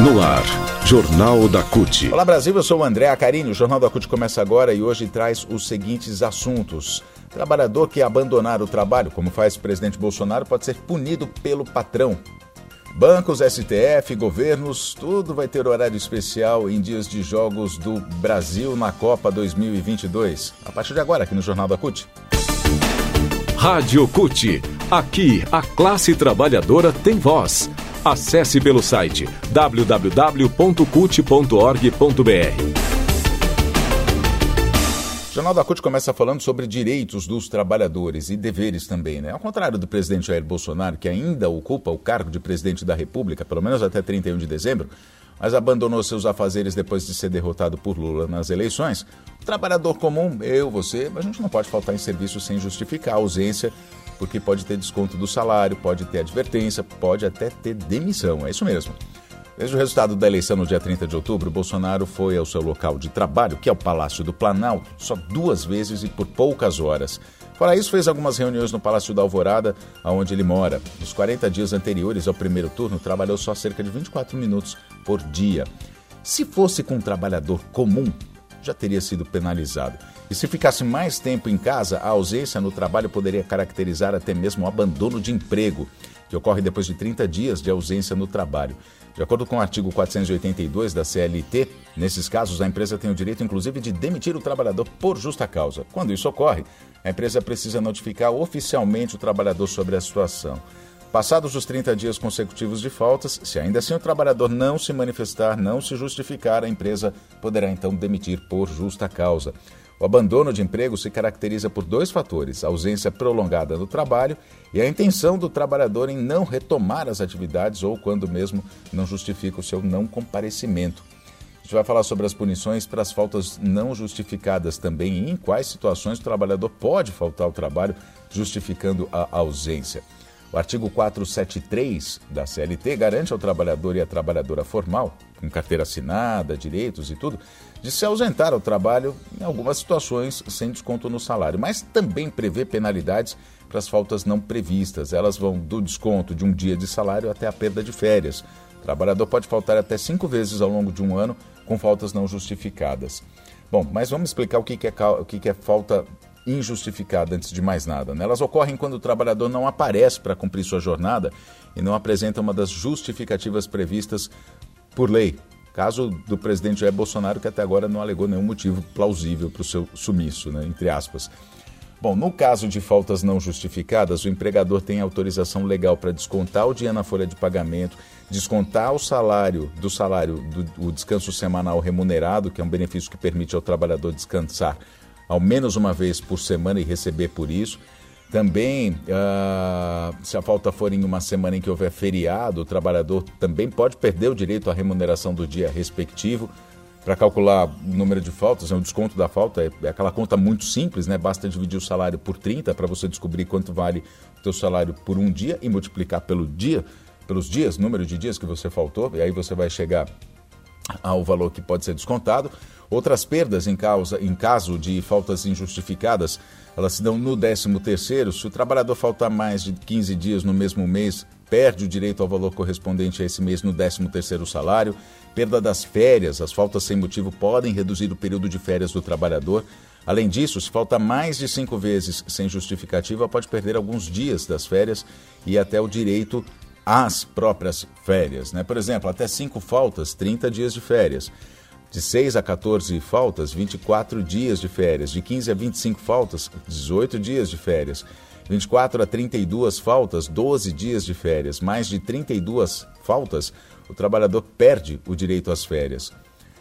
No ar, Jornal da CUT. Olá Brasil, eu sou o André Acarini. O Jornal da CUT começa agora e hoje traz os seguintes assuntos. Trabalhador que abandonar o trabalho, como faz o presidente Bolsonaro, pode ser punido pelo patrão. Bancos, STF, governos, tudo vai ter horário especial em dias de jogos do Brasil na Copa 2022. A partir de agora, aqui no Jornal da CUT. Rádio CUT. Aqui, a classe trabalhadora tem voz. Acesse pelo site www.cut.org.br. O Jornal da CUT começa falando sobre direitos dos trabalhadores e deveres também, né? Ao contrário do presidente Jair Bolsonaro, que ainda ocupa o cargo de presidente da República, pelo menos até 31 de dezembro, mas abandonou seus afazeres depois de ser derrotado por Lula nas eleições. O trabalhador comum, eu, você, a gente não pode faltar em serviço sem justificar a ausência porque pode ter desconto do salário, pode ter advertência, pode até ter demissão. É isso mesmo. Desde o resultado da eleição no dia 30 de outubro, Bolsonaro foi ao seu local de trabalho, que é o Palácio do Planalto, só duas vezes e por poucas horas. Fora isso, fez algumas reuniões no Palácio da Alvorada, onde ele mora. Nos 40 dias anteriores ao primeiro turno, trabalhou só cerca de 24 minutos por dia. Se fosse com um trabalhador comum, já teria sido penalizado. E se ficasse mais tempo em casa, a ausência no trabalho poderia caracterizar até mesmo o abandono de emprego, que ocorre depois de 30 dias de ausência no trabalho. De acordo com o artigo 482 da CLT, nesses casos a empresa tem o direito, inclusive, de demitir o trabalhador por justa causa. Quando isso ocorre, a empresa precisa notificar oficialmente o trabalhador sobre a situação. Passados os 30 dias consecutivos de faltas, se ainda assim o trabalhador não se manifestar, não se justificar, a empresa poderá então demitir por justa causa. O abandono de emprego se caracteriza por dois fatores: a ausência prolongada do trabalho e a intenção do trabalhador em não retomar as atividades ou quando mesmo não justifica o seu não comparecimento. A gente vai falar sobre as punições para as faltas não justificadas também e em quais situações o trabalhador pode faltar ao trabalho justificando a ausência. O artigo 473 da CLT garante ao trabalhador e à trabalhadora formal, com carteira assinada, direitos e tudo, de se ausentar ao trabalho em algumas situações sem desconto no salário, mas também prevê penalidades para as faltas não previstas. Elas vão do desconto de um dia de salário até a perda de férias. O trabalhador pode faltar até cinco vezes ao longo de um ano com faltas não justificadas. Bom, mas vamos explicar o que é, o que é falta injustificada antes de mais nada. Né? Elas ocorrem quando o trabalhador não aparece para cumprir sua jornada e não apresenta uma das justificativas previstas por lei. Caso do presidente Jair Bolsonaro, que até agora não alegou nenhum motivo plausível para o seu sumiço, né? entre aspas. Bom, no caso de faltas não justificadas, o empregador tem autorização legal para descontar o dia na folha de pagamento, descontar o salário do salário do, descanso semanal remunerado, que é um benefício que permite ao trabalhador descansar ao menos uma vez por semana e receber por isso. Também, uh, se a falta for em uma semana em que houver feriado, o trabalhador também pode perder o direito à remuneração do dia respectivo. Para calcular o número de faltas, é um desconto da falta, é, é aquela conta muito simples, né? Basta dividir o salário por 30 para você descobrir quanto vale o teu salário por um dia e multiplicar pelo dia, pelos dias, número de dias que você faltou, e aí você vai chegar ao valor que pode ser descontado. Outras perdas em, causa, em caso de faltas injustificadas, elas se dão no 13º. Se o trabalhador faltar mais de 15 dias no mesmo mês, perde o direito ao valor correspondente a esse mês no 13º salário. Perda das férias, as faltas sem motivo podem reduzir o período de férias do trabalhador. Além disso, se falta mais de cinco vezes sem justificativa, pode perder alguns dias das férias e até o direito às próprias férias. Né? Por exemplo, até cinco faltas, 30 dias de férias. De 6 a 14 faltas, 24 dias de férias. De 15 a 25 faltas, 18 dias de férias. 24 a 32 faltas, 12 dias de férias. Mais de 32 faltas, o trabalhador perde o direito às férias.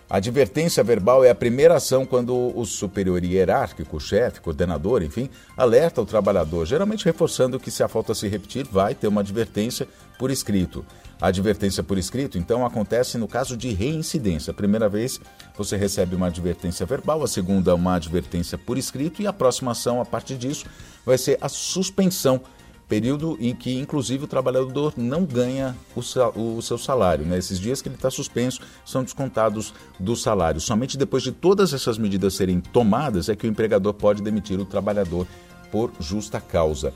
A advertência verbal é a primeira ação quando o superior hierárquico, chefe, coordenador, enfim, alerta o trabalhador, geralmente reforçando que se a falta se repetir, vai ter uma advertência por escrito. A advertência por escrito, então, acontece no caso de reincidência. A primeira vez você recebe uma advertência verbal, a segunda, uma advertência por escrito, e a próxima ação, a partir disso, vai ser a suspensão período em que, inclusive, o trabalhador não ganha o, o seu salário. Né? Esses dias que ele está suspenso são descontados do salário. Somente depois de todas essas medidas serem tomadas é que o empregador pode demitir o trabalhador por justa causa.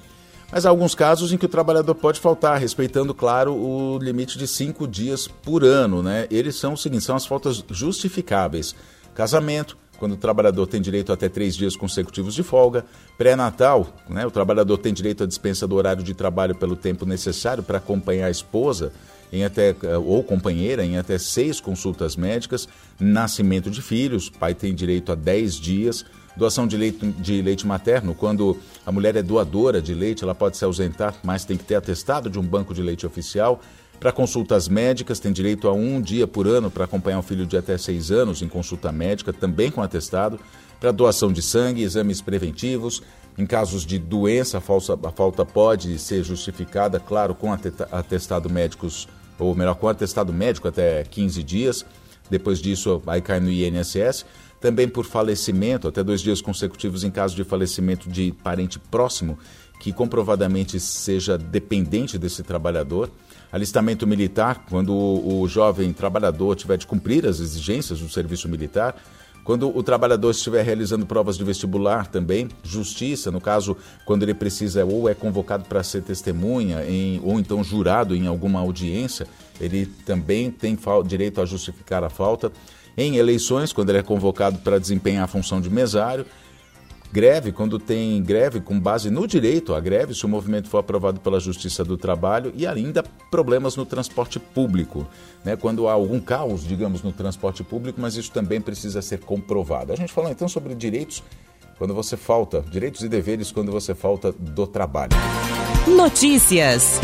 Mas há alguns casos em que o trabalhador pode faltar, respeitando, claro, o limite de cinco dias por ano. Né? Eles são o seguinte: são as faltas justificáveis. Casamento, quando o trabalhador tem direito a até três dias consecutivos de folga. Pré-natal, né? o trabalhador tem direito à dispensa do horário de trabalho pelo tempo necessário para acompanhar a esposa em até, eh, ou companheira em até seis consultas médicas. Nascimento de filhos, pai tem direito a dez dias. Doação de leite, de leite materno, quando a mulher é doadora de leite, ela pode se ausentar, mas tem que ter atestado de um banco de leite oficial. Para consultas médicas, tem direito a um dia por ano para acompanhar um filho de até seis anos em consulta médica, também com atestado. Para doação de sangue, exames preventivos. Em casos de doença, a, falsa, a falta pode ser justificada, claro, com atestado médicos, ou melhor, com atestado médico até 15 dias. Depois disso, aí cai no INSS. Também por falecimento, até dois dias consecutivos em caso de falecimento de parente próximo, que comprovadamente seja dependente desse trabalhador alistamento militar, quando o, o jovem trabalhador tiver de cumprir as exigências do serviço militar, quando o trabalhador estiver realizando provas de vestibular também, justiça, no caso, quando ele precisa ou é convocado para ser testemunha em, ou então jurado em alguma audiência, ele também tem direito a justificar a falta. Em eleições, quando ele é convocado para desempenhar a função de mesário, Greve, quando tem greve com base no direito à greve, se o movimento for aprovado pela Justiça do Trabalho, e ainda problemas no transporte público, né? quando há algum caos, digamos, no transporte público, mas isso também precisa ser comprovado. A gente falou então sobre direitos quando você falta, direitos e deveres quando você falta do trabalho. Notícias.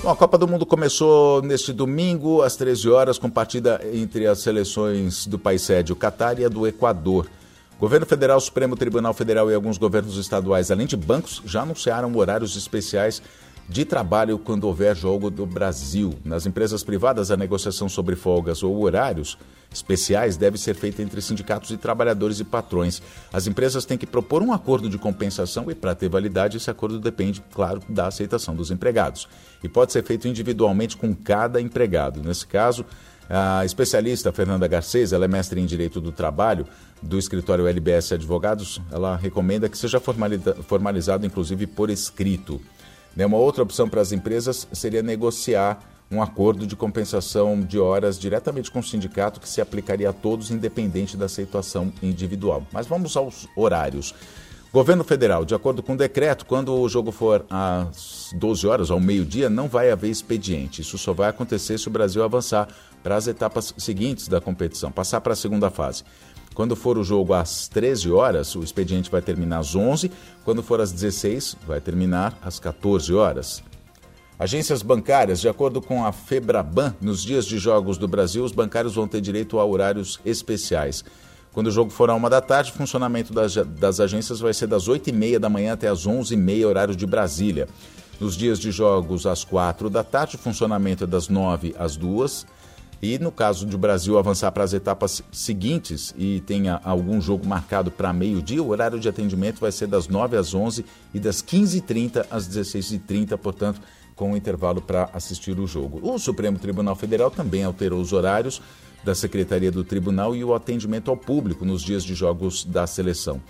Bom, a Copa do Mundo começou neste domingo, às 13 horas, com partida entre as seleções do país sede, o Catar e a do Equador. Governo Federal, Supremo Tribunal Federal e alguns governos estaduais, além de bancos, já anunciaram horários especiais de trabalho quando houver jogo do Brasil. Nas empresas privadas, a negociação sobre folgas ou horários especiais deve ser feita entre sindicatos e trabalhadores e patrões. As empresas têm que propor um acordo de compensação e, para ter validade, esse acordo depende, claro, da aceitação dos empregados. E pode ser feito individualmente com cada empregado. Nesse caso, a especialista Fernanda Garcês, ela é mestre em Direito do Trabalho do escritório LBS Advogados, ela recomenda que seja formalizado inclusive por escrito. Né, uma outra opção para as empresas seria negociar um acordo de compensação de horas diretamente com o sindicato que se aplicaria a todos, independente da situação individual. Mas vamos aos horários. Governo Federal, de acordo com o decreto, quando o jogo for às 12 horas, ao meio-dia, não vai haver expediente. Isso só vai acontecer se o Brasil avançar para as etapas seguintes da competição, passar para a segunda fase. Quando for o jogo às 13 horas, o expediente vai terminar às 11. Quando for às 16, vai terminar às 14 horas. Agências bancárias, de acordo com a Febraban, nos dias de jogos do Brasil, os bancários vão ter direito a horários especiais. Quando o jogo for à uma da tarde, o funcionamento das, das agências vai ser das 8h30 da manhã até as 11h30, horário de Brasília. Nos dias de jogos às 4 da tarde, o funcionamento é das 9 às 2 e no caso de o Brasil avançar para as etapas seguintes e tenha algum jogo marcado para meio-dia, o horário de atendimento vai ser das 9 às 11 e das 15h30 às 16h30, portanto, com o intervalo para assistir o jogo. O Supremo Tribunal Federal também alterou os horários da Secretaria do Tribunal e o atendimento ao público nos dias de jogos da seleção.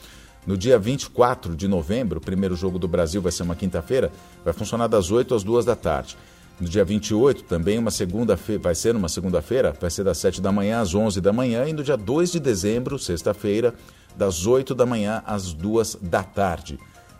No dia 24 de novembro, o primeiro jogo do Brasil vai ser uma quinta-feira, vai funcionar das 8 às 2 da tarde. No dia 28, também uma segunda-feira, vai ser uma segunda-feira, vai ser das 7 da manhã às 11 da manhã e no dia 2 de dezembro, sexta-feira, das 8 da manhã às 2 da tarde.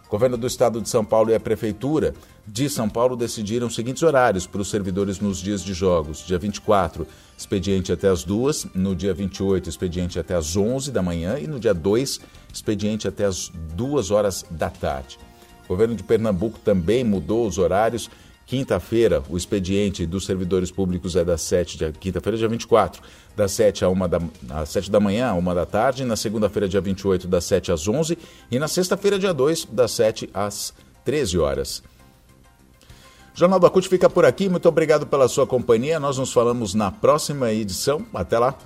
O governo do estado de São Paulo e a prefeitura de São Paulo decidiram os seguintes horários para os servidores nos dias de jogos. Dia 24, expediente até as 2, no dia 28, expediente até as 11 da manhã e no dia 2, expediente até as 2 horas da tarde. O governo de Pernambuco também mudou os horários. Quinta-feira, o expediente dos servidores públicos é das 7, quinta-feira, dia 24, das 7 a 1 da, às 7 da manhã a 1 da tarde, na segunda-feira, dia 28, das 7 às 11 e na sexta-feira, dia 2, das 7 às 13 horas. O Jornal da CUT fica por aqui. Muito obrigado pela sua companhia. Nós nos falamos na próxima edição. Até lá.